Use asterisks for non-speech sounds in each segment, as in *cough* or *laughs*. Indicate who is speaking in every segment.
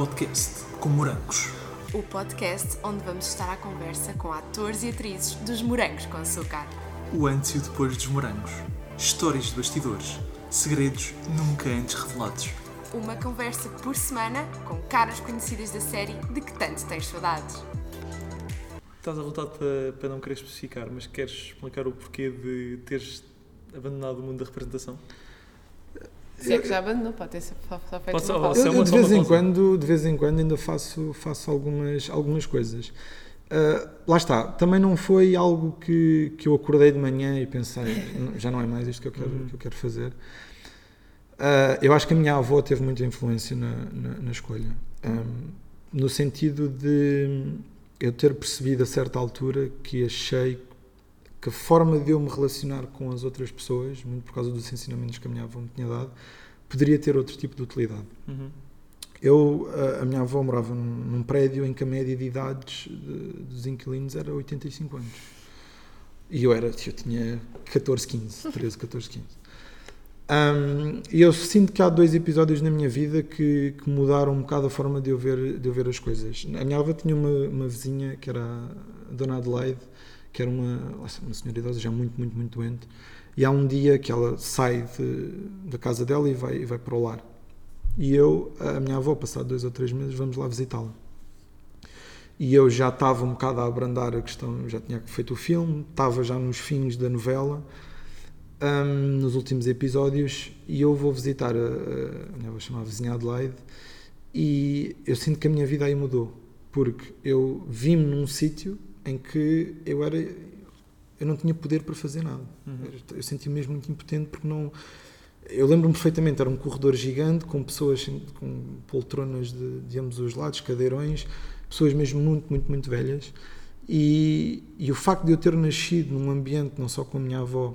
Speaker 1: podcast com morangos.
Speaker 2: O podcast onde vamos estar à conversa com atores e atrizes dos Morangos com Açúcar.
Speaker 1: O antes e o depois dos morangos. Histórias de bastidores. Segredos nunca antes revelados.
Speaker 2: Uma conversa por semana com caras conhecidas da série de que tanto tens saudades.
Speaker 3: Estás à vontade para, para não querer especificar, mas queres explicar o porquê de teres abandonado o mundo da representação?
Speaker 4: Se é que já abandonou, pode ter só só feito
Speaker 3: ser-
Speaker 4: uma pausa.
Speaker 5: Eu,
Speaker 3: uma-
Speaker 5: de vez em quando, de vez em quando ainda faço, faço algumas, algumas coisas. Ah, lá está, também não foi algo que, que eu acordei de manhã e pensei, "Não, já não é mais isto que eu quero,
Speaker 3: Uhum.
Speaker 5: que eu quero fazer. Ah, eu acho que a minha avó teve muita influência na, na, na escolha, Ahm, no sentido de eu ter percebido a certa altura que achei que a forma de eu me relacionar com as outras pessoas, muito por causa dos ensinamentos que a minha avó me tinha dado, poderia ter outro tipo de utilidade.
Speaker 3: Uhum.
Speaker 5: Eu, a- a minha avó morava num, num prédio em que a média de idades de- dos inquilinos era 85 anos. E eu era, eu tinha 14, 15, 13, 14, 15. Ahm, e eu sinto que há dois episódios na minha vida que, que mudaram um bocado a forma de eu ver, de eu ver as coisas. A minha avó tinha uma, uma vizinha que era a Dona Adelaide, que era uma, uma senhora idosa já muito, muito, muito doente. E há um dia que ela sai de- da casa dela e vai, e vai para o lar. E eu, a minha avó, passado dois ou três meses, vamos lá visitá-la. E eu já estava um bocado a abrandar a questão, já tinha feito o filme, estava já nos fins da novela, hum, nos últimos episódios, e eu vou visitar a, a, minha avó chamava vizinha Adelaide, e eu sinto que a minha vida aí mudou, porque eu vi-me num sítio em que eu era eu não tinha poder para fazer nada. Eu sentia-me mesmo muito impotente porque não. Eu lembro-me perfeitamente, era um corredor gigante com pessoas com poltronas de, de ambos os lados, cadeirões, pessoas mesmo muito, muito, muito velhas. E, e o facto de eu ter nascido num ambiente, não só com a minha avó,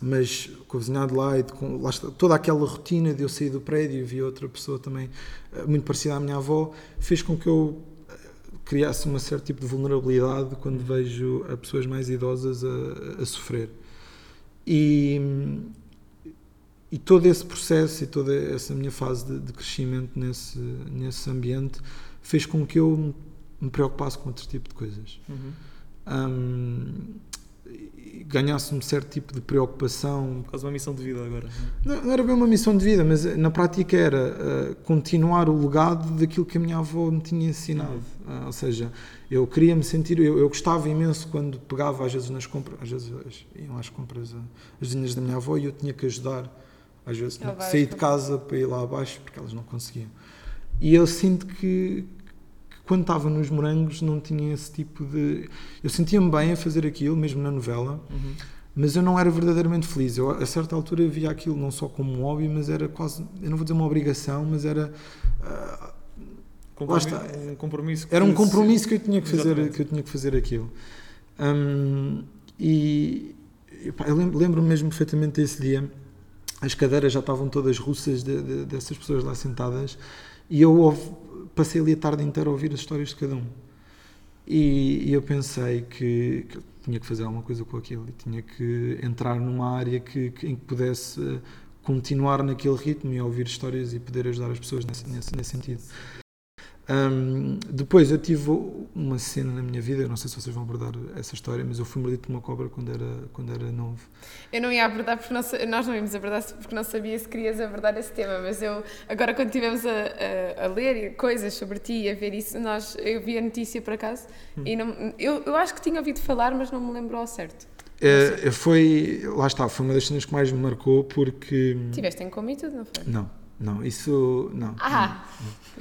Speaker 5: mas com a vizinha Adelaide, com lá está, toda aquela rotina de eu sair do prédio e vi outra pessoa também eh, muito parecida à minha avó, fez com que eu criasse um certo tipo de vulnerabilidade quando vejo a pessoas mais idosas a, a sofrer. E, e todo esse processo e toda essa minha fase de, de crescimento nesse, nesse ambiente fez com que eu me preocupasse com outro tipo de coisas.
Speaker 3: Uhum.
Speaker 5: Hum, e ganhasse um certo tipo de preocupação
Speaker 3: Quase uma missão de vida agora.
Speaker 5: não, não era bem uma missão de vida, mas eh, na prática era eh, continuar o legado daquilo que a minha avó me tinha ensinado. Ah, ou seja, eu queria me sentir, eu, eu gostava imenso quando pegava às vezes nas compras, às vezes as- iam às compras ah, as vizinhas da minha avó e eu tinha que ajudar, às vezes sair de casa para ir lá abaixo porque elas não conseguiam. E eu sinto que quando estava nos morangos não tinha esse tipo de. Eu sentia-me bem a fazer aquilo, mesmo na novela
Speaker 3: Uhum.
Speaker 5: mas eu não era verdadeiramente feliz. Eu, a certa altura, via aquilo não só como um hobby, mas era quase, eu não vou dizer uma obrigação, mas era,
Speaker 3: Compromi-
Speaker 5: está.
Speaker 3: Um compromisso.
Speaker 5: era um compromisso que eu tinha que fazer,
Speaker 3: Exatamente.
Speaker 5: que eu tinha que fazer aquilo. Hum, e eu lembro- lembro-me mesmo perfeitamente desse dia. As cadeiras já estavam todas russas de- de- dessas pessoas lá sentadas e eu ouvi- passei ali a tarde inteira a ouvir as histórias de cada um. E, e eu pensei que, que tinha que fazer alguma coisa com aquilo e tinha que entrar numa área que, que- em que pudesse continuar naquele ritmo e ouvir histórias e poder ajudar as pessoas nesse, nesse, nesse sentido. Hum, depois eu tive uma cena na minha vida, não sei se vocês vão abordar essa história, mas eu fui mordido por uma cobra quando era, quando era novo.
Speaker 4: Eu não ia abordar porque não, nós não íamos abordar porque não sabia se querias abordar esse tema, mas eu agora quando estivemos a, a, a ler coisas sobre ti e a ver isso, nós, eu vi a notícia por acaso e não, eu, eu acho que tinha ouvido falar, mas não me lembro ao certo.
Speaker 5: Eh, foi, lá está, foi uma das cenas que mais me marcou porque.
Speaker 4: Tiveste em coma e tudo, não foi?
Speaker 5: Não, não, isso. Não.
Speaker 4: Ah!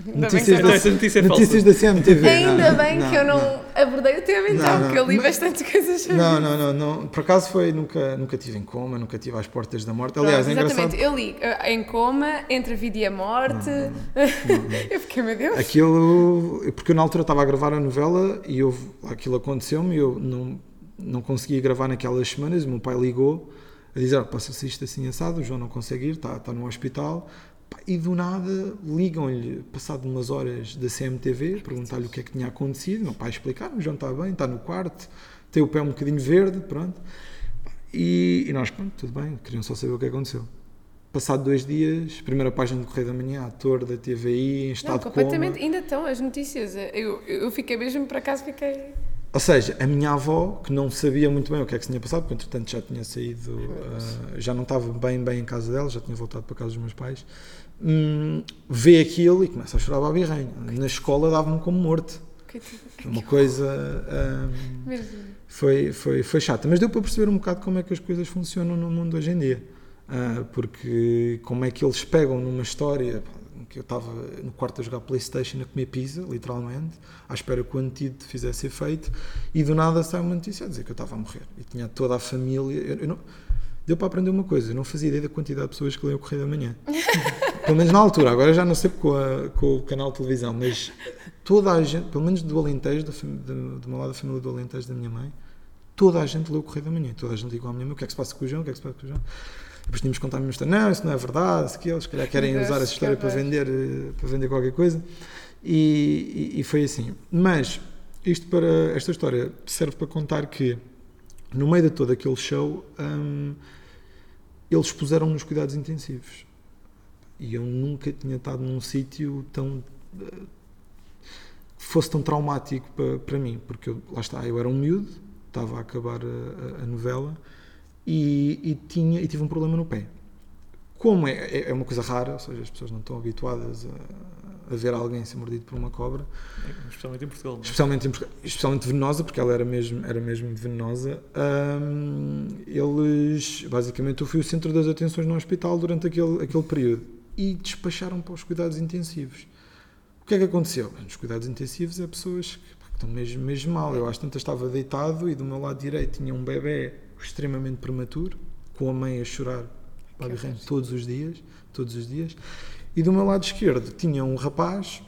Speaker 4: Bem
Speaker 5: Notícias
Speaker 4: eu
Speaker 3: Então
Speaker 4: não-
Speaker 5: Notícias da CMTV.
Speaker 4: Ainda
Speaker 5: não,
Speaker 4: bem que eu não, abordei o tema então,
Speaker 5: Não, não.
Speaker 4: porque eu li bastantes coisas sobre
Speaker 5: Não, não, não, não. Por acaso foi, nunca, nunca tive em coma, nunca tive às portas da morte.
Speaker 4: Pronto,
Speaker 5: Aliás, é engraçado.
Speaker 4: exatamente, eu li eh, em coma, entre a vida e a morte. *laughs* eu fiquei, meu Deus.
Speaker 5: Aquilo, porque eu na altura estava a gravar a novela e houve, aquilo aconteceu-me e eu não, não conseguia gravar naquelas semanas. O meu pai ligou a dizer: "Ah, passa-se isto assim assado, o João não consegue ir, está, está no hospital. E do nada ligam-lhe, passado umas horas da CMTV, perguntar-lhe o que é que tinha acontecido. O meu pai explicar: o João está bem, está no quarto, tem o pé um bocadinho verde, pronto. E, e nós, pronto, tudo bem, queriam só saber o que aconteceu. passado dois dias, primeira página do Correio da Manhã, ator da TVI, em
Speaker 4: Não,
Speaker 5: estado de
Speaker 4: completamente.
Speaker 5: coma.
Speaker 4: Ainda estão as notícias. Eu, eu fiquei mesmo, por acaso, fiquei.
Speaker 5: Ou seja, a minha avó, que não sabia muito bem o que é que se tinha passado, porque entretanto já tinha saído, ah, já não estava bem bem em casa dela, já tinha voltado para casa dos meus pais, hum, vê aquilo e começa a chorar a. Na escola dava-me como morto.
Speaker 4: Coitadinho.
Speaker 5: Uma coisa.
Speaker 4: Mesmo.
Speaker 5: foi, foi, foi chata, mas deu para perceber um bocado como é que as coisas funcionam no mundo hoje em dia. Ah, porque como é que eles pegam numa história pá, que eu estava no quarto a jogar Playstation a comer pizza, literalmente, à espera que o antídoto fizesse efeito, e do nada sai uma notícia a dizer que eu estava a morrer. E tinha toda a família. eu- eu não- deu para aprender uma coisa, eu não fazia ideia da quantidade de pessoas que leem o Correio da Manhã. *laughs* pelo menos na altura, agora já não sei com, a- com o canal de televisão, mas toda a gente, pelo menos do Alentejo, da do, do meu lado da família do Alentejo da minha mãe, toda a gente leu o Correio da Manhã, toda a gente ligou à minha mãe, o que é que se passa com o João, o que é que se passa com o João. Depois tínhamos que contar a mesma história, não, isso não é verdade, isso que eles se calhar querem usar essa história para vender, eh, para vender qualquer coisa. E, e- e foi assim. Mas isto para esta história serve para contar que no meio de todo aquele show hum, eles puseram nos cuidados intensivos. E eu nunca tinha estado num sítio tão eh, fosse tão traumático para, para mim, porque eu, lá está, eu era um miúdo, estava a acabar a- a novela e, e tinha, e tive um problema no pé. Como é, é, é uma coisa rara, ou seja, as pessoas não estão habituadas a, a ver alguém ser mordido por uma cobra,
Speaker 3: Especialmente em Portugal. não é?
Speaker 5: especialmente, em especialmente venenosa, porque ela era mesmo, era mesmo venenosa. Hum, eles, basicamente, eu fui o centro das atenções no hospital durante aquele, aquele período e despacharam para os cuidados intensivos. O que é que aconteceu? Nos cuidados intensivos é pessoas que, que estão mesmo, mesmo mal. Eu às tantas estava deitado e do meu lado direito tinha um bebê extremamente prematuro, com a mãe a chorar todos os dias, todos os dias. E do meu lado esquerdo tinha um rapaz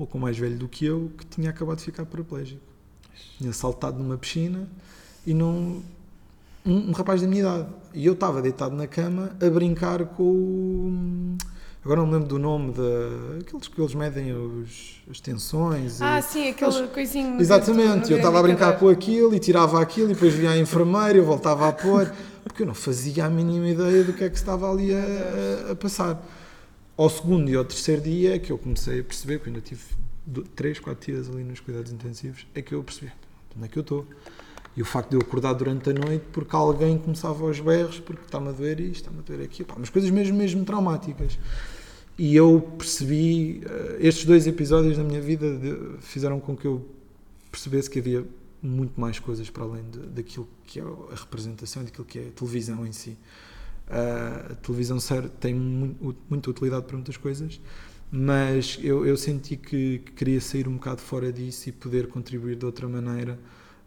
Speaker 5: pouco mais velho do que eu, que tinha acabado de ficar paraplégico. Tinha saltado numa piscina e não. Um, um rapaz da minha idade. E eu estava deitado na cama a brincar com o. Agora não me lembro do nome da. Aqueles que eles medem os, as tensões. e-
Speaker 4: Ah, sim, aquele coisinho. no-
Speaker 5: Exatamente, eu estava a brincar com aquilo e tirava aquilo e depois via a enfermeira e eu voltava a pôr, porque eu não fazia a mínima ideia do que é que estava ali a, a- passar. Ao segundo e ao terceiro dia é que eu comecei a perceber, eu ainda tive do- três, quatro dias ali nos cuidados intensivos, é que eu percebi onde é que eu estou. E o facto de eu acordar durante a noite porque alguém começava aos berros, porque está-me a doer isto, está-me a doer aquilo, pá, umas coisas mesmo, mesmo traumáticas. E eu percebi, eh, estes dois episódios da minha vida de- fizeram com que eu percebesse que havia muito mais coisas para além de, daquilo que é a representação, daquilo que é a televisão em si. Ah, a televisão tem mu- muita utilidade para muitas coisas, mas eu, eu senti que queria sair um bocado fora disso e poder contribuir de outra maneira.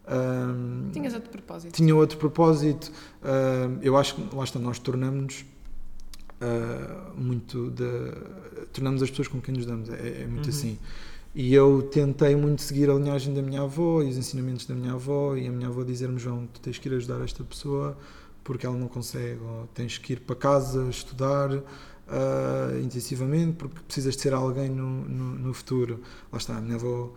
Speaker 5: Ahm,
Speaker 4: Tinhas outro propósito.
Speaker 5: tinha outro propósito. Ah, eu acho que, lá está, nós tornamos ah, muito de. tornamos as pessoas com quem nos damos, é, é muito
Speaker 3: Uhum.
Speaker 5: assim. E eu tentei muito seguir a linhagem da minha avó e os ensinamentos da minha avó, e a minha avó dizer-me: João, tu tens que ir ajudar esta pessoa porque ela não consegue, ou tens que ir para casa estudar ah, intensivamente porque precisas de ser alguém no, no, no futuro. Lá está, a minha avó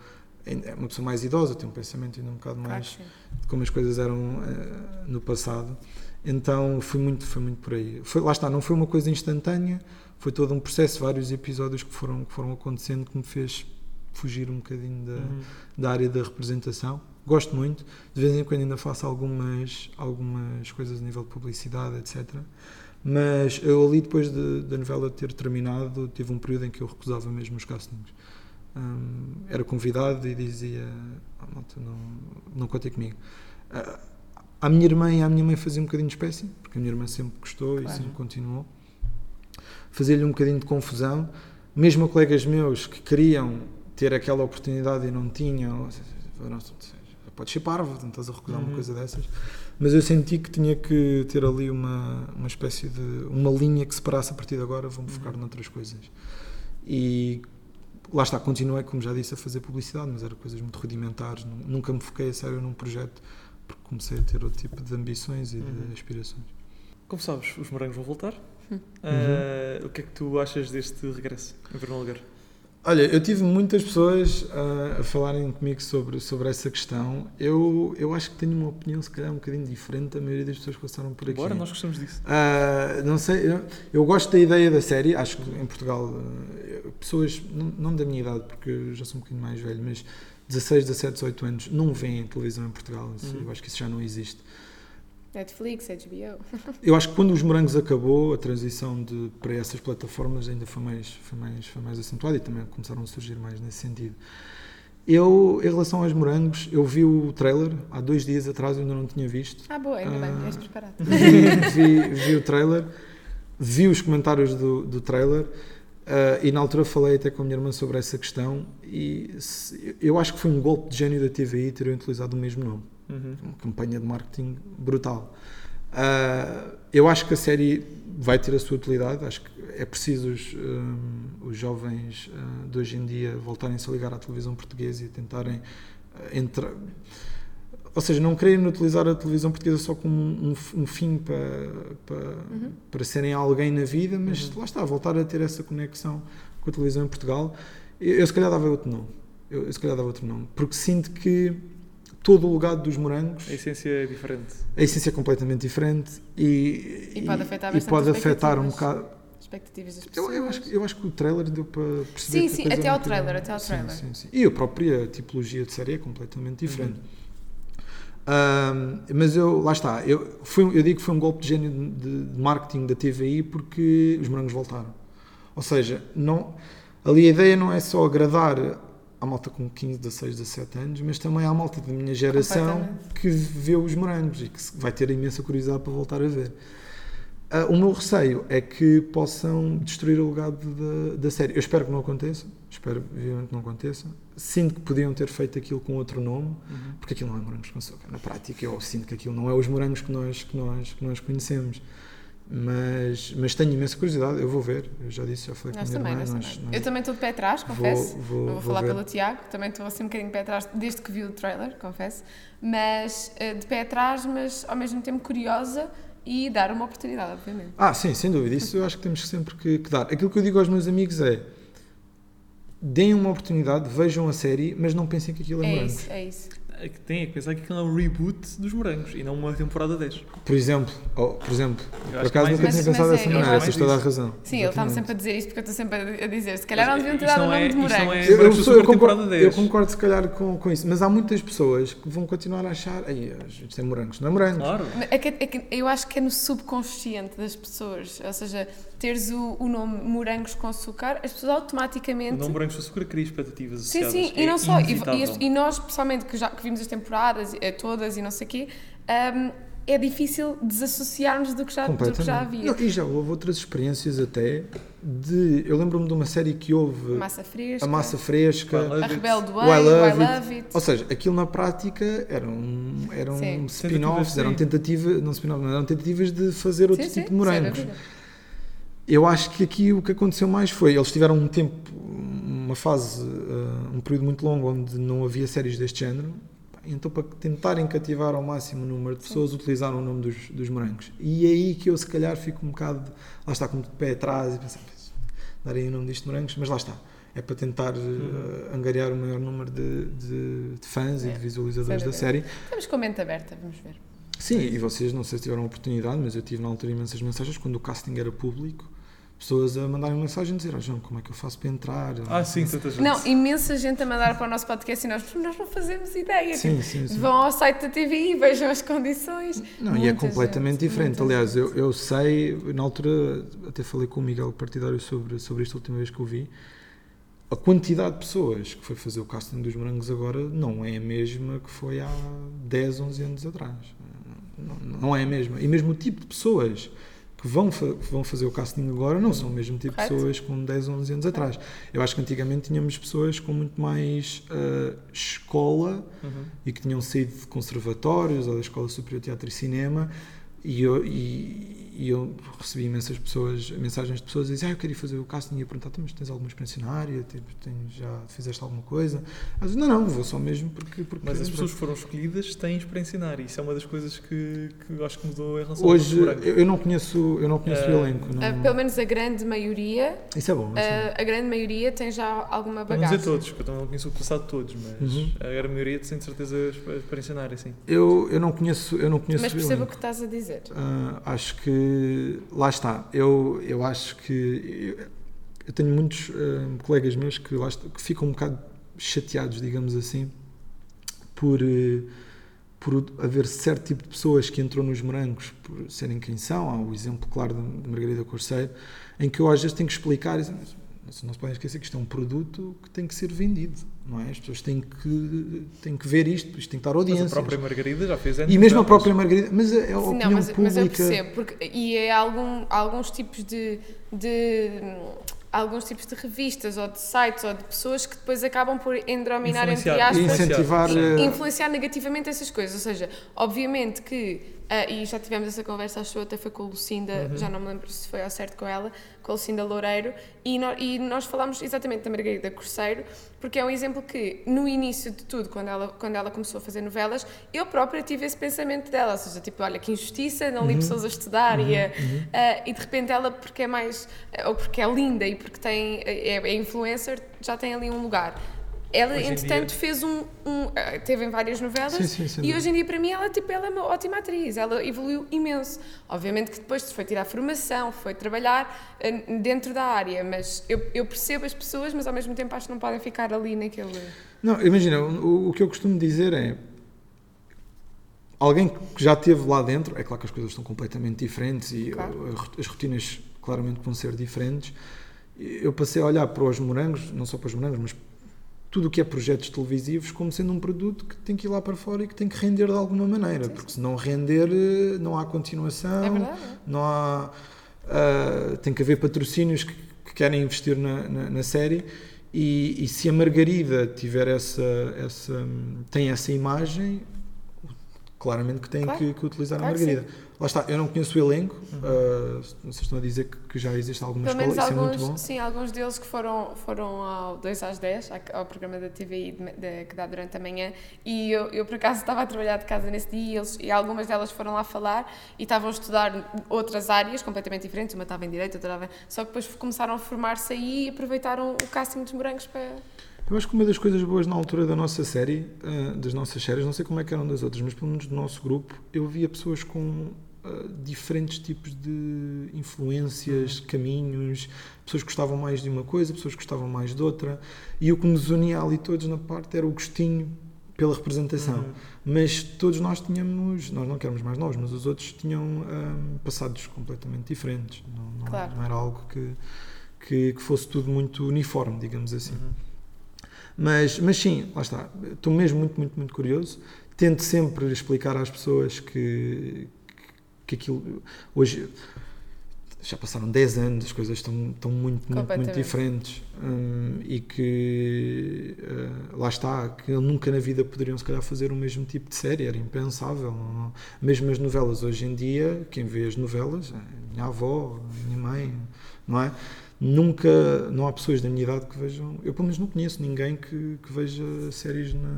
Speaker 5: é uma pessoa mais idosa, tem um pensamento ainda um bocado
Speaker 4: Claro
Speaker 5: mais de como as coisas eram eh, no passado. Então foi muito, foi muito por aí. Foi, lá está, não foi uma coisa instantânea, foi todo um processo, vários episódios que foram, que foram acontecendo que me fez fugir um bocadinho da,
Speaker 3: Uhum.
Speaker 5: da área da representação. Gosto muito, de vez em quando ainda faço algumas, algumas coisas a nível de publicidade, etc. Mas eu ali, depois de- da novela ter terminado, tive um período em que eu recusava mesmo os castings. Hum, era convidado e dizia: "Ah, malta, não, não contem comigo. Ah, à minha irmã e à minha mãe fazia um bocadinho de espécie, porque a minha irmã sempre gostou e
Speaker 4: Claro.
Speaker 5: sempre continuou. Fazia-lhe um bocadinho de confusão. Mesmo a colegas meus que queriam ter aquela oportunidade e não tinham, podes ser parvo, não estás a recusar uma
Speaker 3: Uhum.
Speaker 5: coisa dessas. Mas eu senti que tinha que ter ali uma, uma espécie de. uma linha que separasse a partir de agora, vou-me focar
Speaker 3: Uhum.
Speaker 5: noutras coisas. E lá está, continuei, como já disse, a fazer publicidade, mas eram coisas muito rudimentares. nu- Nunca me foquei a sério num projeto, porque comecei a ter outro tipo de ambições e
Speaker 3: Uhum.
Speaker 5: de aspirações.
Speaker 3: Como sabes, os morangos vão voltar.
Speaker 4: Hum.
Speaker 3: Ah, O que é que tu achas deste regresso em Verão Algar?
Speaker 5: Olha, eu tive muitas pessoas ah, a falarem comigo sobre, sobre essa questão. Eu, eu acho que tenho uma opinião, se calhar, um bocadinho diferente da maioria das pessoas que passaram por aqui.
Speaker 3: Bora, nós gostamos disso.
Speaker 5: Ah, não sei, eu, eu gosto da ideia da série. Acho que em Portugal, ah, pessoas, não, não da minha idade, porque eu já sou um bocadinho mais velho, mas 16, 17, 18 anos, não veem televisão em Portugal. Isso-
Speaker 3: Uhum.
Speaker 5: Eu acho que isso já não existe.
Speaker 4: Netflix, HBO. *laughs*
Speaker 5: Eu acho que quando os morangos acabou, a transição de, para essas plataformas ainda foi mais, foi, mais, foi mais acentuada e também começaram a surgir mais nesse sentido. Eu, em relação aos morangos, eu vi o trailer há dois dias atrás, eu ainda não tinha visto.
Speaker 4: Ah, boa, ainda
Speaker 5: Ah.
Speaker 4: bem, és preparado.
Speaker 5: Vi, vi, vi o trailer, vi os comentários do, do trailer ah, e na altura falei até com a minha irmã sobre essa questão e se- eu acho que foi um golpe de gênio da TVI terem utilizado o mesmo nome
Speaker 3: Uhum.
Speaker 5: uma campanha de marketing brutal. Ah, eu acho que a série vai ter a sua utilidade, acho que é preciso os, hum, os jovens ah, de hoje em dia voltarem-se a ligar à televisão portuguesa e tentarem ah, entrar. Ou seja, não querem utilizar a televisão portuguesa só como um, um fim para, para, para serem alguém na vida, mas lá está, voltar a ter essa conexão com a televisão em Portugal. Eu, eu se calhar dava outro nome. Eu, eu se calhar dava outro nome, porque sinto que todo o legado dos morangos
Speaker 3: A essência é diferente.
Speaker 5: a essência é completamente diferente e,
Speaker 4: E pode afetar
Speaker 5: e pode
Speaker 4: as
Speaker 5: afetar um
Speaker 4: expectativas.
Speaker 5: bocado.
Speaker 4: Expectativas das
Speaker 5: Eu,
Speaker 4: pessoas.
Speaker 5: eu acho, que- eu acho que o trailer deu para perceber.
Speaker 4: Sim, sim, até
Speaker 5: um
Speaker 4: ao trailer, até ao
Speaker 5: sim,
Speaker 4: trailer.
Speaker 5: Sim, sim. E a própria tipologia de série é completamente diferente. Ahm, mas eu, lá está, eu, foi, eu digo que foi um golpe de gênio de, de marketing da TVI porque os morangos voltaram. Ou seja, não, ali a ideia não é só agradar à malta com 15, 16, 17 anos, mas também à malta da minha geração que vê os morangos e que vai ter imensa curiosidade para voltar a ver. Ah, o meu receio é que possam destruir o legado da, da série. Eu espero que não aconteça, espero vivamente que não aconteça. Sinto que podiam ter feito aquilo com outro nome, porque aquilo não é morangos com açúcar. Na prática, eu sinto que aquilo não é os morangos que nós, que nós, que nós conhecemos. Mas, mas tenho imensa curiosidade, eu vou ver. Eu já disse, já falei
Speaker 4: Nós
Speaker 5: com a minha
Speaker 4: também,
Speaker 5: irmã.
Speaker 4: nós também.
Speaker 5: nós-
Speaker 4: Eu também estou de pé atrás,
Speaker 5: Vou-
Speaker 4: confesso.
Speaker 5: vou-
Speaker 4: Não vou,
Speaker 5: vou
Speaker 4: falar
Speaker 5: ver.
Speaker 4: pelo Tiago, também estou assim um bocadinho de pé atrás desde que vi o trailer, confesso. Mas eh, de pé atrás, mas ao mesmo tempo curiosa e dar uma oportunidade, obviamente.
Speaker 5: Ah, sim, sem dúvida. Isso eu acho que temos sempre que, que dar. Aquilo que eu digo aos meus amigos é: deem uma oportunidade, vejam a série, mas não pensem que aquilo é,
Speaker 4: É
Speaker 5: morangos.
Speaker 4: isso, é isso.
Speaker 3: É que tem é que pensar que aquilo é um reboot dos morangos e não uma temporada 10.
Speaker 5: Por exemplo, oh, por exemplo,
Speaker 3: Eu
Speaker 5: por acaso nunca tinha pensado
Speaker 4: mas
Speaker 5: dessa
Speaker 4: é-
Speaker 5: maneira, tens toda a razão.
Speaker 4: Sim, ele está-me sempre a dizer isto porque eu estou sempre a dizer, se calhar não deviam ter
Speaker 3: Isto
Speaker 4: dado o nome
Speaker 3: é-
Speaker 4: de
Speaker 3: isto não
Speaker 4: morangos.
Speaker 3: é-
Speaker 5: Eu, eu, sou- concordo, eu
Speaker 3: 10.
Speaker 5: concordo se calhar com, com isso, mas há muitas pessoas que vão continuar a achar, aí, isto é morangos, não é morangos.
Speaker 3: Claro.
Speaker 4: É que, é que eu acho que é no subconsciente das pessoas, ou seja, teres o, o nome morangos com açúcar, as pessoas
Speaker 3: O
Speaker 4: automaticamente.
Speaker 3: nome morangos com açúcar cria expectativas
Speaker 4: Sim,
Speaker 3: associadas.
Speaker 4: sim, e
Speaker 3: É
Speaker 4: não só. E, e- e nós, pessoalmente, que já que vimos as temporadas eh, todas e não sei o quê, hum, é difícil desassociarmos do que já, do que já havia.
Speaker 5: Não, e já houve outras experiências até de. Eu lembro-me de uma série que houve
Speaker 4: Massa fresca,
Speaker 5: a massa fresca.
Speaker 4: A
Speaker 3: It.
Speaker 4: Rebelde
Speaker 5: O
Speaker 4: Way,
Speaker 5: I
Speaker 4: o
Speaker 5: Love
Speaker 4: I
Speaker 5: It.
Speaker 4: Love It.
Speaker 5: Ou seja, aquilo na prática eram, eram
Speaker 4: Sim.
Speaker 5: spin-offs, eram
Speaker 3: sim.
Speaker 5: tentativas, não spin-offs, eram tentativas de fazer outro
Speaker 4: Sim, sim,
Speaker 5: tipo de morangos.
Speaker 4: dúvida.
Speaker 5: Eu acho que aqui o que aconteceu mais foi, eles tiveram um tempo, uma fase, uh, um período muito longo onde não havia séries deste género, então para tentarem cativar ao máximo o número de pessoas, utilizaram o nome dos, dos morangos. E é aí que eu se calhar fico um bocado, lá está, com o pé atrás e pensar, "Pois, darem o nome disto morangos, mas lá está. É para tentar uh, angariar o maior número de, de- de fãs e
Speaker 4: É,
Speaker 5: de visualizadores da série.
Speaker 4: Estamos com a mente aberta, vamos ver.
Speaker 5: Sim, e vocês não sei se tiveram a oportunidade, mas eu tive na altura imensas mensagens quando o casting era público, pessoas a mandarem mensagem a dizer, ah, João, como é que eu faço para entrar?
Speaker 3: Ah, sim, tanta gente.
Speaker 4: Não, imensa gente a mandar para o nosso podcast e nós, nós não fazemos ideia.
Speaker 5: Sim,
Speaker 4: Tipo,
Speaker 5: sim, sim.
Speaker 4: Vão ao site da TVI, vejam as condições.
Speaker 5: Não, e é
Speaker 4: Muita
Speaker 5: completamente
Speaker 4: gente,
Speaker 5: diferente.
Speaker 4: muita
Speaker 5: Aliás,
Speaker 4: gente.
Speaker 5: eu, eu sei, na altura até falei com o Miguel Partidário sobre, sobre isto a última vez que o vi. A quantidade de pessoas que foi fazer o casting dos morangos agora não é a mesma que foi há 10, 11 anos atrás. Não, não é a mesma. E mesmo o tipo de pessoas que vão, fa- que vão fazer o casting agora não são o mesmo tipo de pessoas com 10, 11 anos atrás. Eu acho que antigamente tínhamos pessoas com muito mais ah, escola
Speaker 3: Uhum.
Speaker 5: e que tinham saído de conservatórios ou da Escola Superior de Teatro e Cinema e, e- e eu recebi imensas pessoas, mensagens de pessoas a dizer, ah, eu queria fazer o casting e perguntar, "Então, mas tens alguma experiência na área? Tipo, tens, já fizeste alguma coisa? Não, não, vou só mesmo porque... porque
Speaker 3: Mas as pessoas que foram escolhidas têm experiência na área. Isso é uma das coisas que, que acho que mudou em relação
Speaker 5: Hoje,
Speaker 3: ao
Speaker 5: eu não conheço, eu não conheço o
Speaker 3: Eh,
Speaker 5: elenco. Não,
Speaker 4: Ah, pelo menos a grande maioria,
Speaker 5: Isso é bom. Isso é bom.
Speaker 4: ah, a grande maioria tem já alguma
Speaker 3: Para não dizer
Speaker 4: bagagem.
Speaker 3: todos, que eu não conheço o passado de todos, mas
Speaker 5: Uhum.
Speaker 3: a grande maioria tem de certeza experiência na área, sim.
Speaker 5: Eu, eu não conheço, eu não conheço
Speaker 4: Mas
Speaker 5: o
Speaker 4: percebo o
Speaker 5: elenco.
Speaker 4: que estás a dizer.
Speaker 5: Ah, acho que lá está. Eu, eu acho que eu, eu tenho muitos ah, colegas meus que, lá está- que ficam um bocado chateados, digamos assim, por, eh, por haver certo tipo de pessoas que entrou nos morangos por serem quem são. Há o exemplo claro de, Margarida Corseiro, em que eu às vezes tenho que explicar. e dizer, "Mas Não se podem esquecer que isto é um produto que tem que ser vendido, não é? As pessoas têm que, têm que ver isto, isto tem que estar
Speaker 3: Mas
Speaker 5: audiência.
Speaker 3: a própria Margarida já fez anos
Speaker 5: E mesmo a própria Margarida, mas é a
Speaker 4: Sim,
Speaker 5: opinião
Speaker 4: não, mas,
Speaker 5: pública.
Speaker 4: mas eu percebo, porque, e é algum, alguns tipos de, de alguns tipos de revistas ou de sites ou de pessoas que depois acabam por endrominar entre.
Speaker 5: E
Speaker 4: aspas
Speaker 5: incentivar.
Speaker 4: e influenciar negativamente essas coisas. Ou seja, obviamente que, ah, e já tivemos essa conversa, acho que até foi com a Lucinda, já não me lembro se foi ao certo com ela, com a Lucinda Loureiro, e, no- e nós falámos exatamente da Margarida Corseiro, porque é um exemplo que, no início de tudo, quando ela, quando ela começou a fazer novelas, eu própria tive esse pensamento dela, ou seja, tipo, olha, que injustiça, não li pessoas a estudar, e, a- ah, e de repente ela, porque é mais, ou porque é linda e porque tem, é, é influencer, já tem ali um lugar. Ela,
Speaker 3: Hoje
Speaker 4: entretanto,
Speaker 3: dia-
Speaker 4: fez um, um ah, teve em várias novelas
Speaker 5: Sim, sim, sem
Speaker 4: e hoje em dia para mim ela, tipo, ela é uma ótima atriz, ela evoluiu imenso. Obviamente que depois foi tirar formação, foi trabalhar ah, dentro da área, mas eu, eu percebo as pessoas, mas ao mesmo tempo acho que não podem ficar ali naquele...
Speaker 5: Não, imagina, o, o que eu costumo dizer é. Alguém que já esteve lá dentro, é claro que as coisas estão completamente diferentes e
Speaker 4: Claro.
Speaker 5: as rotinas claramente vão ser diferentes. Eu passei a olhar para os morangos, não só para os morangos, mas tudo o que é projetos televisivos, como sendo um produto que tem que ir lá para fora e que tem que render de alguma maneira, porque se não render, eh, não há continuação,
Speaker 4: É verdade, é.
Speaker 5: não há. ah, tem que haver patrocínios que, que querem investir na, na, na série. E, e se a Margarida tiver essa, essa, tem essa imagem, claramente que tem
Speaker 4: Claro.
Speaker 5: que, que utilizar
Speaker 4: Claro
Speaker 5: a Margarida. Lá está, eu não conheço o elenco, ah, vocês estão a dizer que, que já existe alguma
Speaker 4: Pelo
Speaker 5: escola,
Speaker 4: menos
Speaker 5: isso é muito
Speaker 4: alguns,
Speaker 5: bom.
Speaker 4: sim, alguns deles que foram, foram ao 2 às 10, ao programa da TVI de- de- que dá durante a manhã, e eu, eu por acaso estava a trabalhar de casa nesse dia e, eles, e algumas delas foram lá falar e estavam a estudar outras áreas completamente diferentes, uma estava em Direito, outra estava... Só que depois começaram a formar-se aí e aproveitaram o casting dos morangos para...
Speaker 5: Eu acho que uma das coisas boas na altura da nossa série, ah, das nossas séries, não sei como é que eram das outras, mas pelo menos do nosso grupo, eu via pessoas com ah, diferentes tipos de influências, caminhos, pessoas que gostavam mais de uma coisa, pessoas que gostavam mais de outra, e o que nos unia ali todos na parte era o gostinho pela representação. Mas todos nós tínhamos, nós não que éramos mais novos, mas os outros tinham ah, passados completamente diferentes. Não, não-
Speaker 4: Claro.
Speaker 5: não era algo que, que, que fosse tudo muito uniforme, digamos assim. Mas, mas sim, lá está. Estou mesmo muito, muito, muito curioso. Tento sempre explicar às pessoas que, que aquilo. Hoje já passaram 10 anos, as coisas estão, estão muito, muito, muito diferentes. hum, e que eh, lá está, que nunca na vida poderiam se calhar fazer o mesmo tipo de série, era impensável. não- mesmo as novelas hoje em dia, quem vê as novelas, a minha avó, a minha mãe, não é? Nunca, não há pessoas da minha idade que vejam, eu pelo menos não conheço ninguém que, que veja séries, na,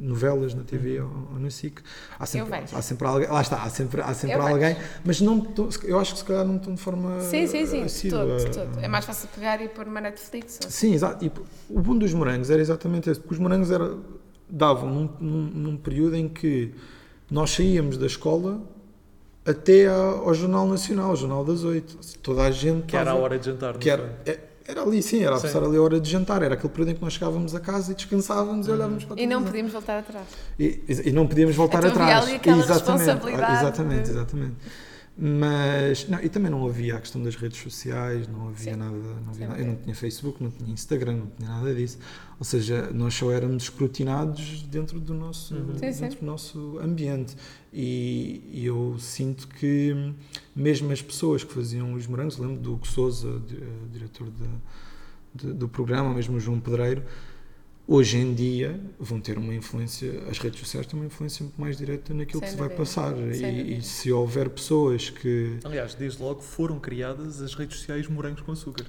Speaker 5: novelas na TV ou, ou na SIC. Há sempre,
Speaker 4: vejo.
Speaker 5: há sempre alguém, lá está, há sempre, há sempre
Speaker 4: Eu vejo.
Speaker 5: alguém, mas não, tão- eu acho que se calhar não estão de forma
Speaker 4: Sim, sim, sim,
Speaker 5: assídua.
Speaker 4: todo, todo. É mais fácil pegar e pôr numa Netflix. ou-
Speaker 5: Sim, exato. E o bom dos morangos era exatamente esse, porque os morangos era, davam num, num, num período em que nós saíamos da escola até ao, Jornal Nacional, ao Jornal das Oito. Toda a gente
Speaker 3: Que era a hora de jantar, não
Speaker 5: que era, é- era ali, sim, era a passar ali a hora de jantar. Era aquele período em que nós chegávamos a casa e descansávamos e olhávamos para a
Speaker 4: E não podíamos voltar atrás.
Speaker 5: E, e não podíamos voltar
Speaker 4: Então havia
Speaker 5: atrás.
Speaker 4: ali aquela
Speaker 5: exatamente,
Speaker 4: responsabilidade
Speaker 5: exatamente,
Speaker 4: de-
Speaker 5: exatamente. Mas não, e também não havia a questão das redes sociais, não havia
Speaker 4: Sim.
Speaker 5: nada, não havia nada- eu não tinha Facebook, não tinha Instagram, não tinha nada disso. Ou seja, nós só éramos escrutinados dentro do nosso,
Speaker 3: Uhum.
Speaker 4: Sim, sim.
Speaker 5: dentro do nosso ambiente. E, e eu sinto que mesmo as pessoas que faziam os morangos, lembro do Souza, eh, diretor de- de- do programa, mesmo o João Pedreiro, hoje em dia vão ter uma influência, as redes sociais têm uma influência muito mais direta naquilo
Speaker 4: Sem
Speaker 5: que se vai passar. E, e se houver pessoas que.
Speaker 3: Aliás, desde logo foram criadas as redes sociais morangos com açúcar.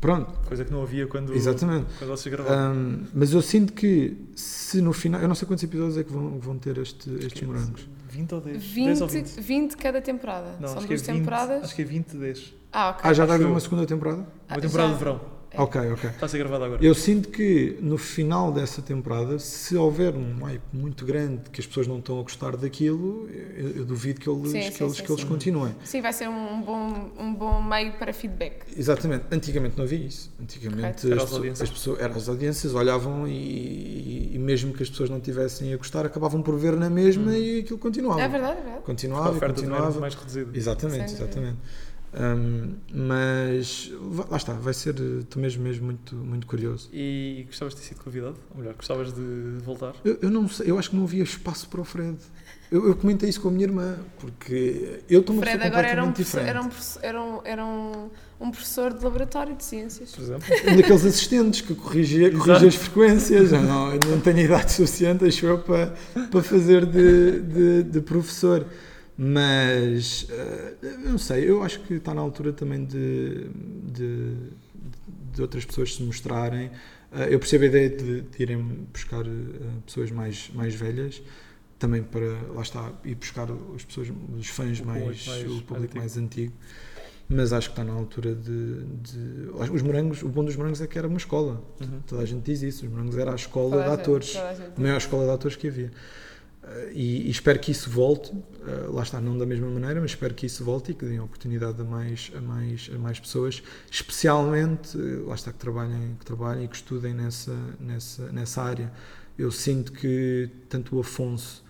Speaker 5: Pronto,
Speaker 3: Coisa que não havia quando,
Speaker 5: exatamente.
Speaker 3: quando vocês gravaram.
Speaker 5: Ahm, mas eu sinto que se no final. Eu não sei quantos episódios é que vão, vão ter este- estes morangos.
Speaker 3: 20 ou 10?
Speaker 4: 20,
Speaker 3: 10 ou 20?
Speaker 4: 20 cada temporada.
Speaker 3: Não,
Speaker 4: São
Speaker 3: é
Speaker 4: duas
Speaker 3: 20,
Speaker 4: temporadas.
Speaker 3: acho que é 20 10.
Speaker 4: Ah, ok.
Speaker 5: Ah, já vai
Speaker 3: Acho
Speaker 5: haver uma segunda temporada?
Speaker 3: Uma
Speaker 4: Ah,
Speaker 3: temporada
Speaker 4: já.
Speaker 3: de verão.
Speaker 4: É.
Speaker 5: Ok, ok.
Speaker 3: Está a ser gravada agora.
Speaker 5: Eu sinto que no final dessa temporada, se houver um hype muito grande que as pessoas não estão a gostar daquilo, eu, eu duvido que eles,
Speaker 4: Sim,
Speaker 5: que
Speaker 4: sim,
Speaker 5: eles,
Speaker 4: sim,
Speaker 5: que eles continuem.
Speaker 4: Sim, vai ser um bom, um bom meio para feedback.
Speaker 5: Exatamente. Antigamente não havia isso. Antigamente as,
Speaker 3: as
Speaker 5: as pessoas- eram as audiências, olhavam e, e- mesmo que as pessoas não tivessem a gostar, acabavam por ver na mesma e aquilo continuava.
Speaker 4: É verdade, é verdade.
Speaker 5: Continuava continuava.
Speaker 3: mais reduzida.
Speaker 5: Exatamente, exatamente. Hum, mas lá está, vai ser. eh, Estou mesmo, mesmo muito, muito curioso.
Speaker 3: E gostavas de ter sido convidado? Ou melhor, gostavas de voltar?
Speaker 5: Eu, eu não sei, eu acho que não havia espaço para o Fred. Eu, eu comentei isso com a minha irmã, porque eu estou
Speaker 4: O
Speaker 5: uma
Speaker 4: Fred
Speaker 5: pessoa
Speaker 4: agora era um,
Speaker 5: diferente.
Speaker 4: era, um, professor- era, um, era um, um professor de laboratório de ciências.
Speaker 3: Por exemplo? *laughs*
Speaker 5: Um daqueles assistentes que corrige, corrige as frequências. Eu não, eu não tenho idade *laughs* suficiente, acho eu, para, para fazer de, de, de professor. Mas, eu não sei, eu acho que está na altura também de, de, de outras pessoas se mostrarem. Eh, eu percebo a ideia de, de irem buscar eh, pessoas mais, mais velhas, também para, lá está, ir buscar as pessoas, os fãs
Speaker 3: O
Speaker 5: mais,
Speaker 3: mais-
Speaker 5: o público
Speaker 3: antigo.
Speaker 5: mais antigo. Mas acho que está na altura de, de- Os morangos, o bom dos morangos é que era uma escola.
Speaker 3: Uhum.
Speaker 5: Toda a gente diz isso. Os morangos era a escola
Speaker 4: Toda a
Speaker 5: de
Speaker 4: gente-
Speaker 5: atores.
Speaker 4: toda a gente
Speaker 5: A maior escola de atores que havia. E, e espero que isso volte. eh, lá está, não da mesma maneira, mas espero que isso volte e que deem oportunidade a mais, a mais, a mais pessoas, especialmente, eh, lá está, que trabalhem, que trabalhem e que estudem nessa, nessa, nessa área. Eu sinto que tanto o Afonso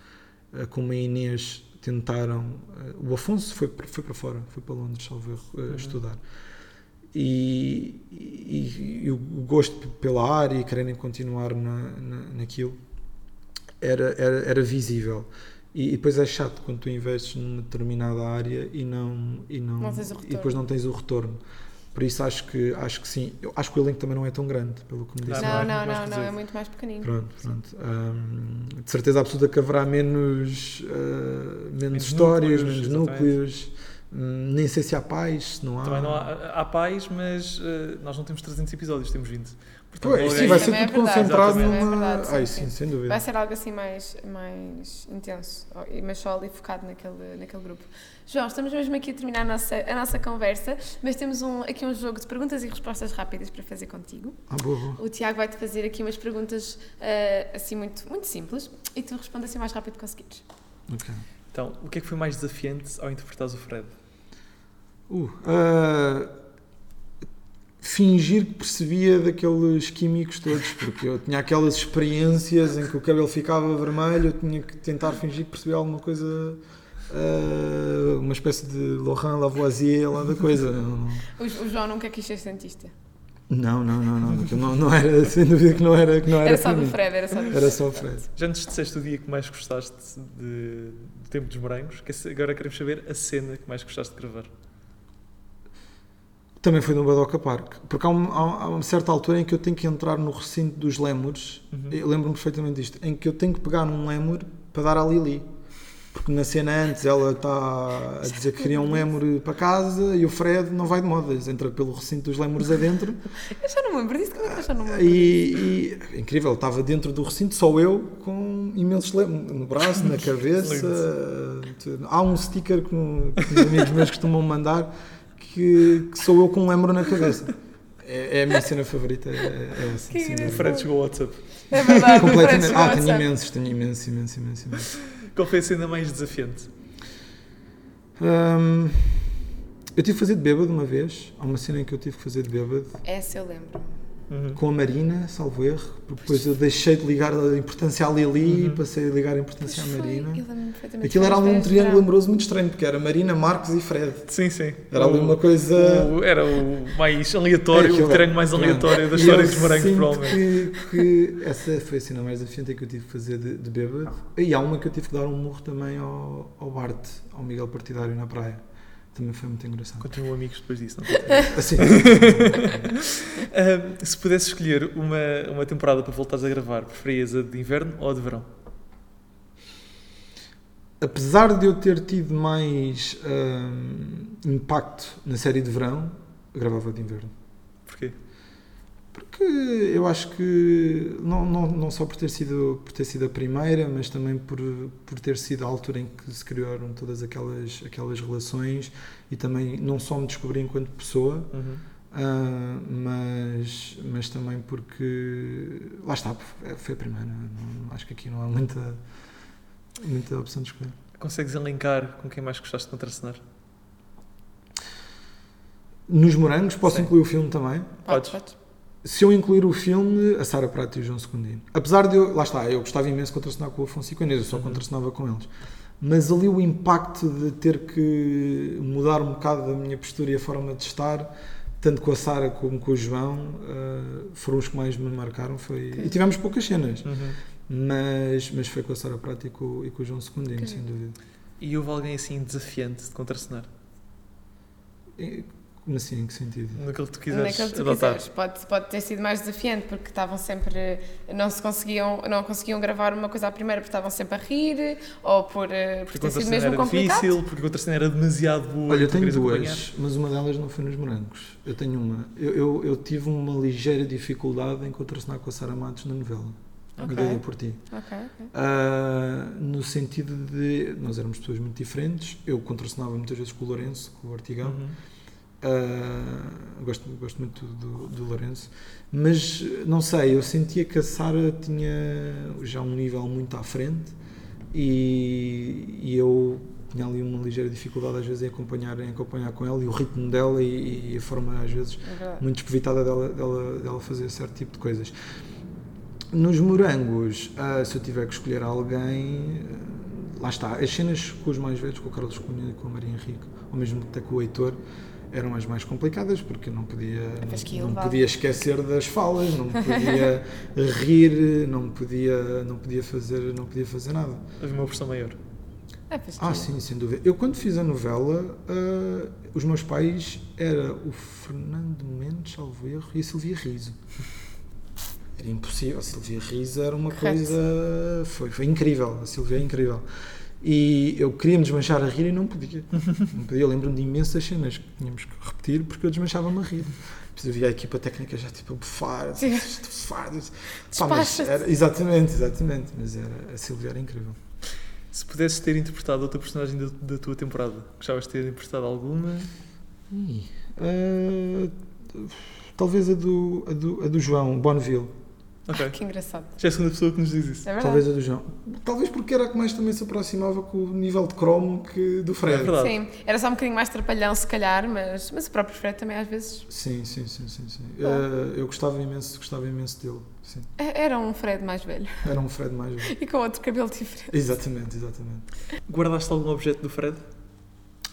Speaker 5: eh, como a Inês tentaram. o Afonso foi, para- foi para fora, foi para Londres, salvo erro,
Speaker 3: Uhum.
Speaker 5: estudar. E, e- e o gosto pela área e quererem continuar na, na, naquilo era, era, era visível. E, e depois é chato quando tu investes numa determinada área e não, e não,
Speaker 4: Não
Speaker 5: e depois não tens o retorno. Por isso acho que, acho que sim. Eu acho que o elenco também não é tão grande, pelo que me disse.
Speaker 3: Não,
Speaker 4: Não,
Speaker 3: é
Speaker 4: não, não, não, é muito mais pequenino.
Speaker 5: Pronto, pronto. Hum, de certeza absoluta que haverá menos, ah, menos,
Speaker 3: Menos
Speaker 5: histórias,
Speaker 3: núcleos,
Speaker 5: menos núcleos. Hum, nem sei se há pais, se não há.
Speaker 3: Também não há, há pais, mas eh, nós não temos 300 episódios, temos 20.
Speaker 5: Pois, sim, vai ser
Speaker 4: é
Speaker 5: tudo
Speaker 4: verdade,
Speaker 5: concentrado
Speaker 4: é
Speaker 5: numa.
Speaker 4: verdade, sim,
Speaker 5: Ai,
Speaker 4: sim.
Speaker 5: sim, sem dúvida.
Speaker 4: Vai ser algo assim mais, mais intenso, e- mas só ali focado naquele, naquele grupo. João, estamos mesmo aqui a terminar a nossa, a nossa conversa, mas temos um, aqui um jogo de perguntas e respostas rápidas para fazer contigo.
Speaker 5: Ah, boa, boa.
Speaker 4: O Tiago vai-te fazer aqui umas perguntas ah, assim muito, muito simples e tu respondes assim o mais rápido que conseguires.
Speaker 5: Ok.
Speaker 3: Então, o que é que foi mais desafiante ao interpretares o Fred?
Speaker 5: Uh, ah, fingir que percebia daqueles químicos todos, porque eu tinha aquelas experiências em que o cabelo ficava vermelho, eu tinha que tentar fingir que percebia alguma coisa, ah, uma espécie de Laurent Lavoisier lá da coisa. Não,
Speaker 4: O, o João nunca quis ser cientista.
Speaker 5: não, não, não, não, não, não era, sem dúvida que não era, que não era,
Speaker 4: Era só
Speaker 5: para
Speaker 4: do. Fred, era só do
Speaker 5: Era só o Fred.
Speaker 3: Já antes disseste o dia que mais gostaste de, do tempo dos morangos, que agora queremos saber a cena que mais gostaste de gravar.
Speaker 5: Também foi no Badoca Park, porque há, um- há- uma certa altura em que eu tenho que entrar no recinto dos lémures,
Speaker 3: Uhum.
Speaker 5: eu lembro-me perfeitamente disto, em que eu tenho que pegar num lémur para dar à Lili. Porque na cena antes ela está a dizer que queria um lémur para casa e o Fred não vai de modas, entra pelo recinto dos lémures adentro *laughs*
Speaker 4: Eu já não me lembro disso, como é que eu já não me lembro?
Speaker 5: e, e- incrível, estava dentro do recinto só eu com imensos lémures no braço, na *laughs* cabeça. Há um sticker que, que os amigos meus costumam mandar que, que sou eu com um lémur na cabeça. É, é a minha cena favorita, é, é essa.
Speaker 4: Que.
Speaker 3: O Fred chegou ao WhatsApp.
Speaker 4: É verdade,
Speaker 5: Completamente. Ah, tenho imensos, tenho imensos, imensos, imensos, imensos.
Speaker 3: Qual foi a cena mais desafiante?
Speaker 5: Hum, eu tive que fazer de bêbado uma vez. Há uma cena em que eu tive que fazer de bêbado
Speaker 4: Essa eu lembro.
Speaker 3: Uhum.
Speaker 5: com a Marina, salvo erro. porque Depois eu deixei de ligar a importância à Lili e
Speaker 3: Uhum.
Speaker 5: passei a ligar a importância à
Speaker 4: Pois foi,
Speaker 5: Marina.
Speaker 4: perfeitamente.
Speaker 5: Aquilo era
Speaker 4: Foi
Speaker 5: ali um triângulo amoroso muito estranho, porque era Marina, Marcos e Fred.
Speaker 3: Sim, sim.
Speaker 5: Era ali uma coisa.
Speaker 3: o- era o mais aleatório,
Speaker 5: Aquilo
Speaker 3: o treino mais aleatório da
Speaker 5: E
Speaker 3: história dos morangos, provavelmente.
Speaker 5: Que, que essa foi a cena mais desafiante que eu tive que fazer de, de bêbado. E há uma que eu tive que dar um murro também ao, ao Bart, ao Miguel Partidário na praia. Também foi muito engraçado.
Speaker 3: Continuam amigos depois disso, não? *laughs*
Speaker 5: Assim, *laughs*
Speaker 3: Ahm, se pudesse escolher uma, uma temporada para voltares a gravar, preferias a de inverno ou a de verão?
Speaker 5: apesar de eu ter tido mais impacto na série de verão, gravava de inverno. Porque eu acho que não, não, não só por ter, sido, por ter sido a primeira, mas também por, por ter sido a altura em que se criaram todas aquelas, aquelas relações e também não só me descobri enquanto pessoa,
Speaker 3: Uhum.
Speaker 5: ah, mas, mas também porque lá está, foi a primeira. Não- acho que aqui não há muita, muita opção de escolher.
Speaker 3: Consegues elencar com quem mais gostaste de contracenar?
Speaker 5: Nos morangos, posso
Speaker 3: Sim.
Speaker 5: incluir o filme também.
Speaker 3: Podes.
Speaker 5: Se eu incluir o filme, a Sara Prato e o João Secundino. Apesar de eu, lá está, eu gostava imenso de contracenar com o Afonso e com a Inês, eu só
Speaker 3: Uhum.
Speaker 5: contracenava com eles. Mas ali o impacto de ter que mudar um bocado a minha postura e a forma de estar, tanto com a Sara como com o João, eh, foram os que mais me marcaram. Foi... E tivemos poucas cenas,
Speaker 3: Uhum.
Speaker 5: mas, mas foi com a Sara Prato e com, e com o João Secundino,
Speaker 4: Ok.
Speaker 5: sem dúvida.
Speaker 3: E houve alguém assim desafiante de contracenar?
Speaker 5: Assim, em que sentido?
Speaker 3: Naquele que tu quiseres
Speaker 4: que tu
Speaker 3: adotar?
Speaker 4: quiseres. Pode, pode ter sido mais desafiante porque estavam sempre não se conseguiam não conseguiam gravar uma coisa à primeira porque estavam sempre a rir ou por, eh, por
Speaker 3: Porque
Speaker 4: ter sido mesmo
Speaker 3: era
Speaker 4: complicado.
Speaker 3: difícil, porque a contracenar era demasiado boa
Speaker 5: Olha, eu tenho duas,
Speaker 3: acompanhar.
Speaker 5: mas uma delas não foi nos morangos. Eu tenho uma. Eu, eu, eu tive uma ligeira dificuldade em contracenar com a Sara Matos na novela.
Speaker 4: Ok.
Speaker 5: Cuidado por ti.
Speaker 4: Ok, ok.
Speaker 5: Ah, no sentido de. Nós éramos pessoas muito diferentes. Eu contracenava muitas vezes com o Lourenço, com o Artigão.
Speaker 3: Uhum.
Speaker 5: Ah, gosto, gosto muito do, do Lourenço. Mas não sei, eu sentia que a Sara tinha já um nível muito à frente e, e eu tinha ali uma ligeira dificuldade às vezes em acompanhar, em acompanhar com ela e o ritmo dela e, e a forma às vezes
Speaker 4: verdade.
Speaker 5: muito despovitada dela, dela, dela fazer certo tipo de coisas. Nos morangos, ah, se eu tiver que escolher alguém, ah, lá está, as cenas com os mais velhos, com o Carlos Cunha e com a Maria Henrique, ou mesmo até com o Heitor, eram as mais complicadas porque eu não podia, não
Speaker 4: levar.
Speaker 5: podia esquecer das falas, não podia *laughs* rir, não podia, não podia fazer, não podia fazer nada.
Speaker 3: Havia uma versão maior.
Speaker 4: É,
Speaker 5: Ah, sim, sem dúvida. Eu, quando fiz a novela, ah, os meus pais era o Fernando Mendes, salvo erro, e a Silvia Riso. Era impossível. A Silvia Riso era uma
Speaker 4: Correto.
Speaker 5: coisa. Foi, foi incrível. A Silvia é incrível. E eu queria me desmanchar a rir e não podia. Não podia. Eu lembro-me de imensas cenas que tínhamos que repetir porque eu desmanchava-me a rir. Depois eu via a equipa técnica já tipo a bufar, bufar. Era- exatamente, exatamente. Mas era, a Silvia era incrível.
Speaker 3: Se pudesses ter interpretado outra personagem da, da tua temporada, gostavas de ter interpretado alguma?
Speaker 5: Eh, talvez a do, a do, a do João, Bonneville.
Speaker 3: Ok. *laughs*
Speaker 4: Que engraçado.
Speaker 3: Já é a segunda pessoa que nos diz isso.
Speaker 4: É verdade.
Speaker 5: Talvez a do João. Talvez porque era a que mais também se aproximava com o nível de cromo que do Fred.
Speaker 3: É verdade.
Speaker 4: Sim, era só um bocadinho mais trapalhão se calhar, mas, mas o próprio Fred também às vezes
Speaker 5: Sim, sim, sim, sim. sim. Eh, eu gostava imenso, gostava imenso dele. Sim.
Speaker 4: é- era um Fred mais velho
Speaker 5: Era um Fred mais velho. *laughs*
Speaker 4: e com outro cabelo diferente.
Speaker 5: Exatamente, exatamente.
Speaker 3: Guardaste algum objeto do Fred?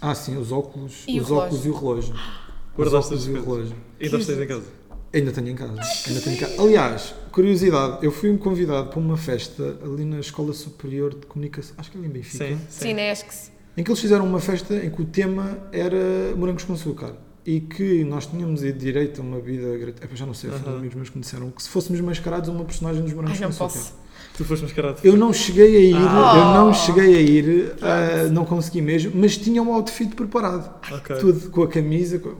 Speaker 5: Ah, sim, os óculos,
Speaker 4: E o
Speaker 5: os
Speaker 4: relógio.
Speaker 5: óculos e o relógio. *gasps* Os
Speaker 3: Guardaste
Speaker 5: óculos
Speaker 3: as
Speaker 5: e o relógio.
Speaker 3: Ainda os tens em casa?
Speaker 5: Ainda tenho em casa. Ainda tenho em casa. Aliás, curiosidade, eu fui convidado para uma festa ali na Escola Superior de Comunicação, acho que ali em Benfica.
Speaker 3: Sim,
Speaker 4: Sim, na Esques.
Speaker 5: em que eles fizeram uma festa em que o tema era morangos com açúcar e que nós tínhamos ido direito a uma vida gratuita. Já não sei, foram
Speaker 3: Aham.
Speaker 5: amigos meus que me disseram que se fôssemos mascarados a uma personagem dos morangos
Speaker 4: Ai, não
Speaker 5: com açúcar.
Speaker 4: posso.
Speaker 3: Tu foste mascarado.
Speaker 5: Eu não cheguei a ir,
Speaker 3: Ah.
Speaker 5: eu não cheguei a ir, ah, não consegui mesmo, mas tinha um outfit preparado.
Speaker 3: Ok.
Speaker 5: Tudo com a camisa, com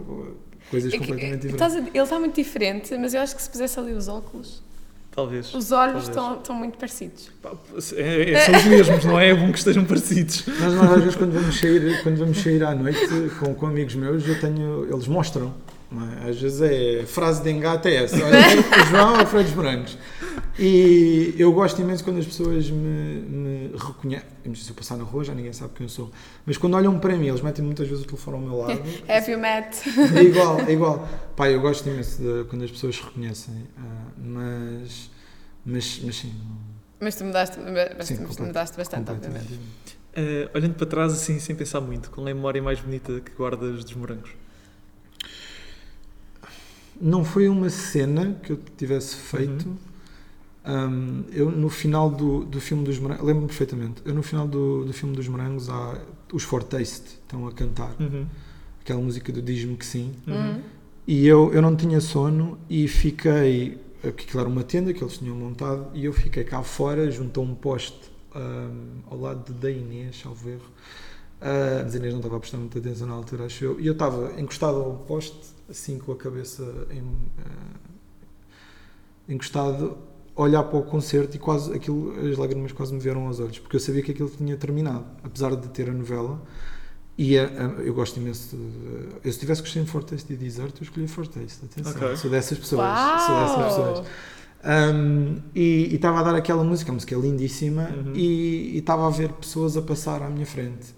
Speaker 5: coisas
Speaker 4: É que-
Speaker 5: completamente diferentes.
Speaker 4: ele está muito diferente, mas eu acho que se pusesse ali os óculos,
Speaker 3: Talvez.
Speaker 4: os olhos estão, estão muito parecidos.
Speaker 3: É- é- são os mesmos, não é? É bom que estejam parecidos.
Speaker 5: Nós às vezes quando vamos sair, quando vamos sair à noite com, com amigos meus, eu tenho, eles mostram. É? Às vezes é frase de engate é essa. Olha, *laughs* o João é o Freire dos Morangos. E eu gosto imenso quando as pessoas me, me reconhecem. Se eu passar na rua já ninguém sabe quem eu sou. Mas quando olham para mim, eles metem muitas vezes o telefone ao meu lado. *laughs*
Speaker 4: Have you met?
Speaker 5: É igual, é igual. Pá, eu gosto imenso de, quando as pessoas se reconhecem. ah, mas, mas, mas sim.
Speaker 4: Mas tu mudaste, mas
Speaker 5: Sim,
Speaker 4: tu
Speaker 5: completo-
Speaker 4: mudaste bastante, obviamente.
Speaker 3: Eh, olhando para trás, assim, sem pensar muito, qual é a memória mais bonita que guardas dos morangos?
Speaker 5: Não foi uma cena que eu tivesse feito. Um, eu no final do, do filme dos morangos, lembro-me perfeitamente. Eu no final do, do filme dos morangos há os Fortaste estão a cantar.
Speaker 3: Uhum.
Speaker 5: aquela música do Diz-me que sim.
Speaker 4: Uhum.
Speaker 5: E eu, eu não tinha sono e fiquei. Aquilo era uma tenda que eles tinham montado e eu fiquei cá fora, junto a um poste ahm, ao lado da Inês, salvo erro. Ah, mas a Inês não estava a prestar muita atenção na altura, acho eu. E eu estava encostado ao poste, assim com a cabeça em, ah, encostado, a olhar para o concerto e quase aquilo, as lágrimas quase me vieram aos olhos, porque eu sabia que aquilo tinha terminado, apesar de ter a novela. E a- a- eu gosto imenso de. Eu, se tivesse gostado de Fortaste e Desert, eu escolhi Fortaste. Atenção,
Speaker 3: Ok.
Speaker 5: sou dessas pessoas. Sou dessas pessoas.
Speaker 4: Uau!
Speaker 5: Um, e estava a dar aquela música, a música é lindíssima,
Speaker 3: Uhum.
Speaker 5: e estava a ver pessoas a passar à minha frente.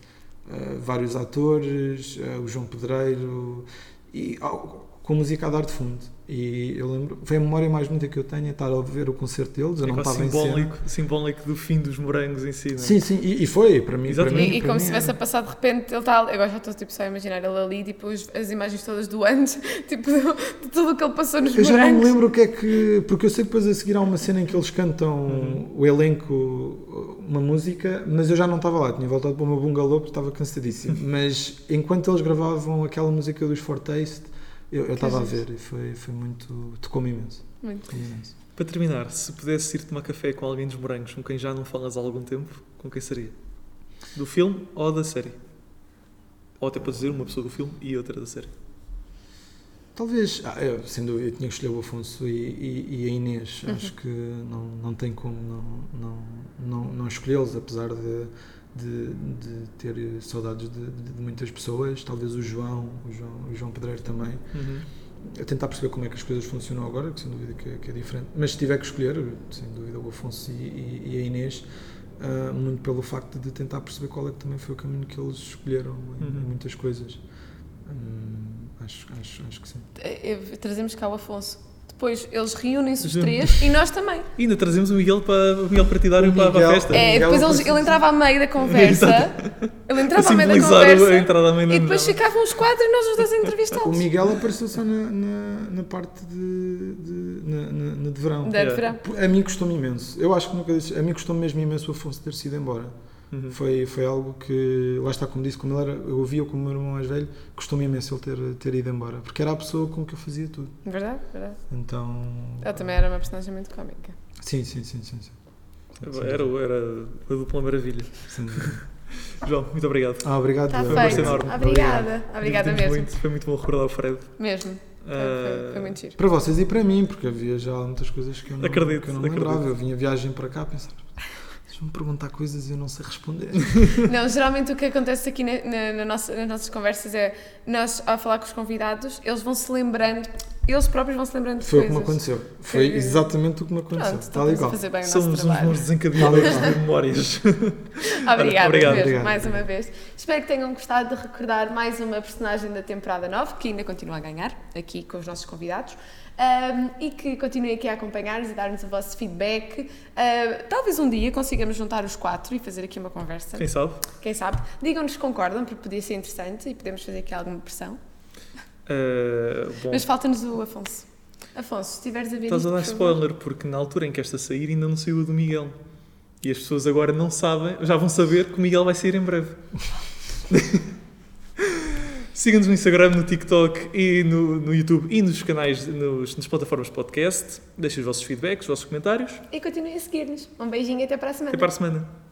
Speaker 5: Uh, vários atores, uh, o João Pedreiro, e oh, com música a dar de fundo. E eu lembro, foi a memória mais bonita que eu tenho, é estar a ver o concerto deles. Eu
Speaker 3: É
Speaker 5: não estava em cena.
Speaker 3: simbólico, simbólico do fim dos morangos em si. não é?
Speaker 5: Sim, sim, e, e foi para mim. Para
Speaker 3: Exatamente.
Speaker 5: mim
Speaker 4: E, e
Speaker 5: para
Speaker 4: como
Speaker 5: mim
Speaker 4: se tivesse a passar de repente, ele está. Agora já estou tipo, só a imaginar ele ali, tipo, os- as imagens todas do antes, *laughs* tipo, de tudo o que ele passou nos
Speaker 5: Eu já não me
Speaker 4: morangos.
Speaker 5: lembro o que é que. Porque eu sei que depois a seguir há uma cena em que eles cantam
Speaker 3: Uhum.
Speaker 5: o elenco, uma música, mas eu já não estava lá, tinha voltado para o meu bungalow porque estava cansadíssimo. *laughs* mas enquanto eles gravavam aquela música dos Fortaste, eu, estava a ver e foi, foi muito. tocou-me imenso.
Speaker 4: Muito.
Speaker 5: imenso.
Speaker 3: Para terminar, se pudesse ir tomar café com alguém dos morangos com quem já não falas há algum tempo, com quem seria? Do filme ou da série? Ou até para dizer uma pessoa do filme e outra da série.
Speaker 5: Talvez, ah, eu, sem dúvida, eu tinha que escolher o Afonso e, e- e a Inês.
Speaker 4: Uhum.
Speaker 5: Acho que não, não tem como não, não, não, não escolhê-los, apesar de, de, de ter saudades de, de- de muitas pessoas. Talvez o João, o João, o João Pedreiro também.
Speaker 3: Uhum.
Speaker 5: A tentar perceber como é que as coisas funcionam agora, que sem dúvida que é, que é diferente. Mas se tiver que escolher, sem dúvida, o Afonso e, e- e a Inês. ah, muito pelo facto de tentar perceber qual é que também foi o caminho que eles escolheram em, em
Speaker 3: Uhum.
Speaker 5: muitas coisas. Hum, acho, acho, acho que sim.
Speaker 4: Eh, eh, Trazemos cá o Afonso. Depois eles reúnem-se os três e nós também.
Speaker 3: E ainda trazemos o Miguel para, o Miguel para te dar
Speaker 5: O
Speaker 3: para, para a
Speaker 5: Miguel-
Speaker 3: festa.
Speaker 4: É,
Speaker 5: Miguel
Speaker 4: depois eles-
Speaker 5: apareceu-
Speaker 4: ele entrava a meio da conversa. ele entrava a meio da conversa.
Speaker 3: à da
Speaker 4: E depois ficavam os quatro e nós os dois a
Speaker 5: O. Miguel apareceu só na, na, na parte de, de, na, na- na de verão.
Speaker 4: Da
Speaker 3: Yeah.
Speaker 4: verão.
Speaker 5: A mim custou-me imenso. Eu acho que nunca disse. A mim custou-me mesmo imenso o Afonso ter sido embora.
Speaker 3: Uhum.
Speaker 5: Foi, foi algo que, lá está, como disse, como ele era, eu ouvia como o meu irmão mais velho, custou-me imenso ele ter, ter ido embora. Porque era a pessoa com que eu fazia tudo.
Speaker 4: Verdade, verdade.
Speaker 5: Então.
Speaker 4: Ele também era uma personagem muito cómica.
Speaker 5: Sim, sim, sim, sim. sim.
Speaker 3: Era, era a dupla maravilha.
Speaker 5: Dúvida. *laughs*
Speaker 3: João, muito obrigado.
Speaker 5: Ah, obrigado.
Speaker 4: Está
Speaker 5: Léo.
Speaker 3: um gosto enorme.
Speaker 4: Obrigada. Obrigada mesmo.
Speaker 3: Muito, foi muito bom recordar o Fred.
Speaker 4: Mesmo. Foi,
Speaker 3: Ah,
Speaker 4: foi, foi muito giro.
Speaker 5: Para vocês e para mim, porque havia já muitas coisas que eu não,
Speaker 3: Acredito,
Speaker 5: que eu não
Speaker 3: acredito.
Speaker 5: lembrava. Eu vinha viagem para cá a pensar, vocês vão me perguntar coisas e eu não sei responder. *laughs*
Speaker 4: Não, geralmente o que acontece aqui na, na- na nossa- nas nossas conversas é nós, ao falar com os convidados, eles vão se lembrando, eles próprios vão se lembrando de
Speaker 5: Foi o que
Speaker 4: coisas.
Speaker 5: me aconteceu. Foi
Speaker 4: Que-
Speaker 5: exatamente o que me aconteceu.
Speaker 4: Pronto,
Speaker 5: Tal e
Speaker 4: estamos a
Speaker 5: qual.
Speaker 4: fazer bem o nosso
Speaker 3: Somos uns
Speaker 4: trabalho.
Speaker 3: bons desencadeadores
Speaker 5: Obrigado.
Speaker 3: de memórias. *laughs*
Speaker 4: Obrigada
Speaker 3: Obrigado.
Speaker 4: mesmo,
Speaker 5: Obrigado.
Speaker 4: mais uma vez. Espero que tenham gostado de recordar mais uma personagem da temporada 9, que ainda continua a ganhar, aqui com os nossos convidados. Ahm, e que continuem aqui a acompanhar-nos e dar-nos o vosso feedback. Ah, talvez um dia consigamos juntar os quatro e fazer aqui uma conversa.
Speaker 3: Quem sabe?
Speaker 4: Quem sabe? Digam-nos se concordam, porque podia ser interessante e podemos fazer aqui alguma pressão.
Speaker 3: Ah,
Speaker 4: Mas falta-nos o Afonso. Afonso, se estiveres a ver
Speaker 3: estás a
Speaker 4: isto,
Speaker 3: dar
Speaker 4: por favor.
Speaker 3: spoiler, porque na altura em que esta sair ainda não saiu a do Miguel. E as pessoas agora não sabem, já vão saber que o Miguel vai sair em breve. *laughs* Siga-nos no Instagram, no TikTok e no, no YouTube e nos canais, nos, nas plataformas podcast. Deixem os vossos feedbacks, os vossos comentários.
Speaker 4: E continuem a seguir-nos. Um beijinho e até para a semana.
Speaker 3: Até para a semana.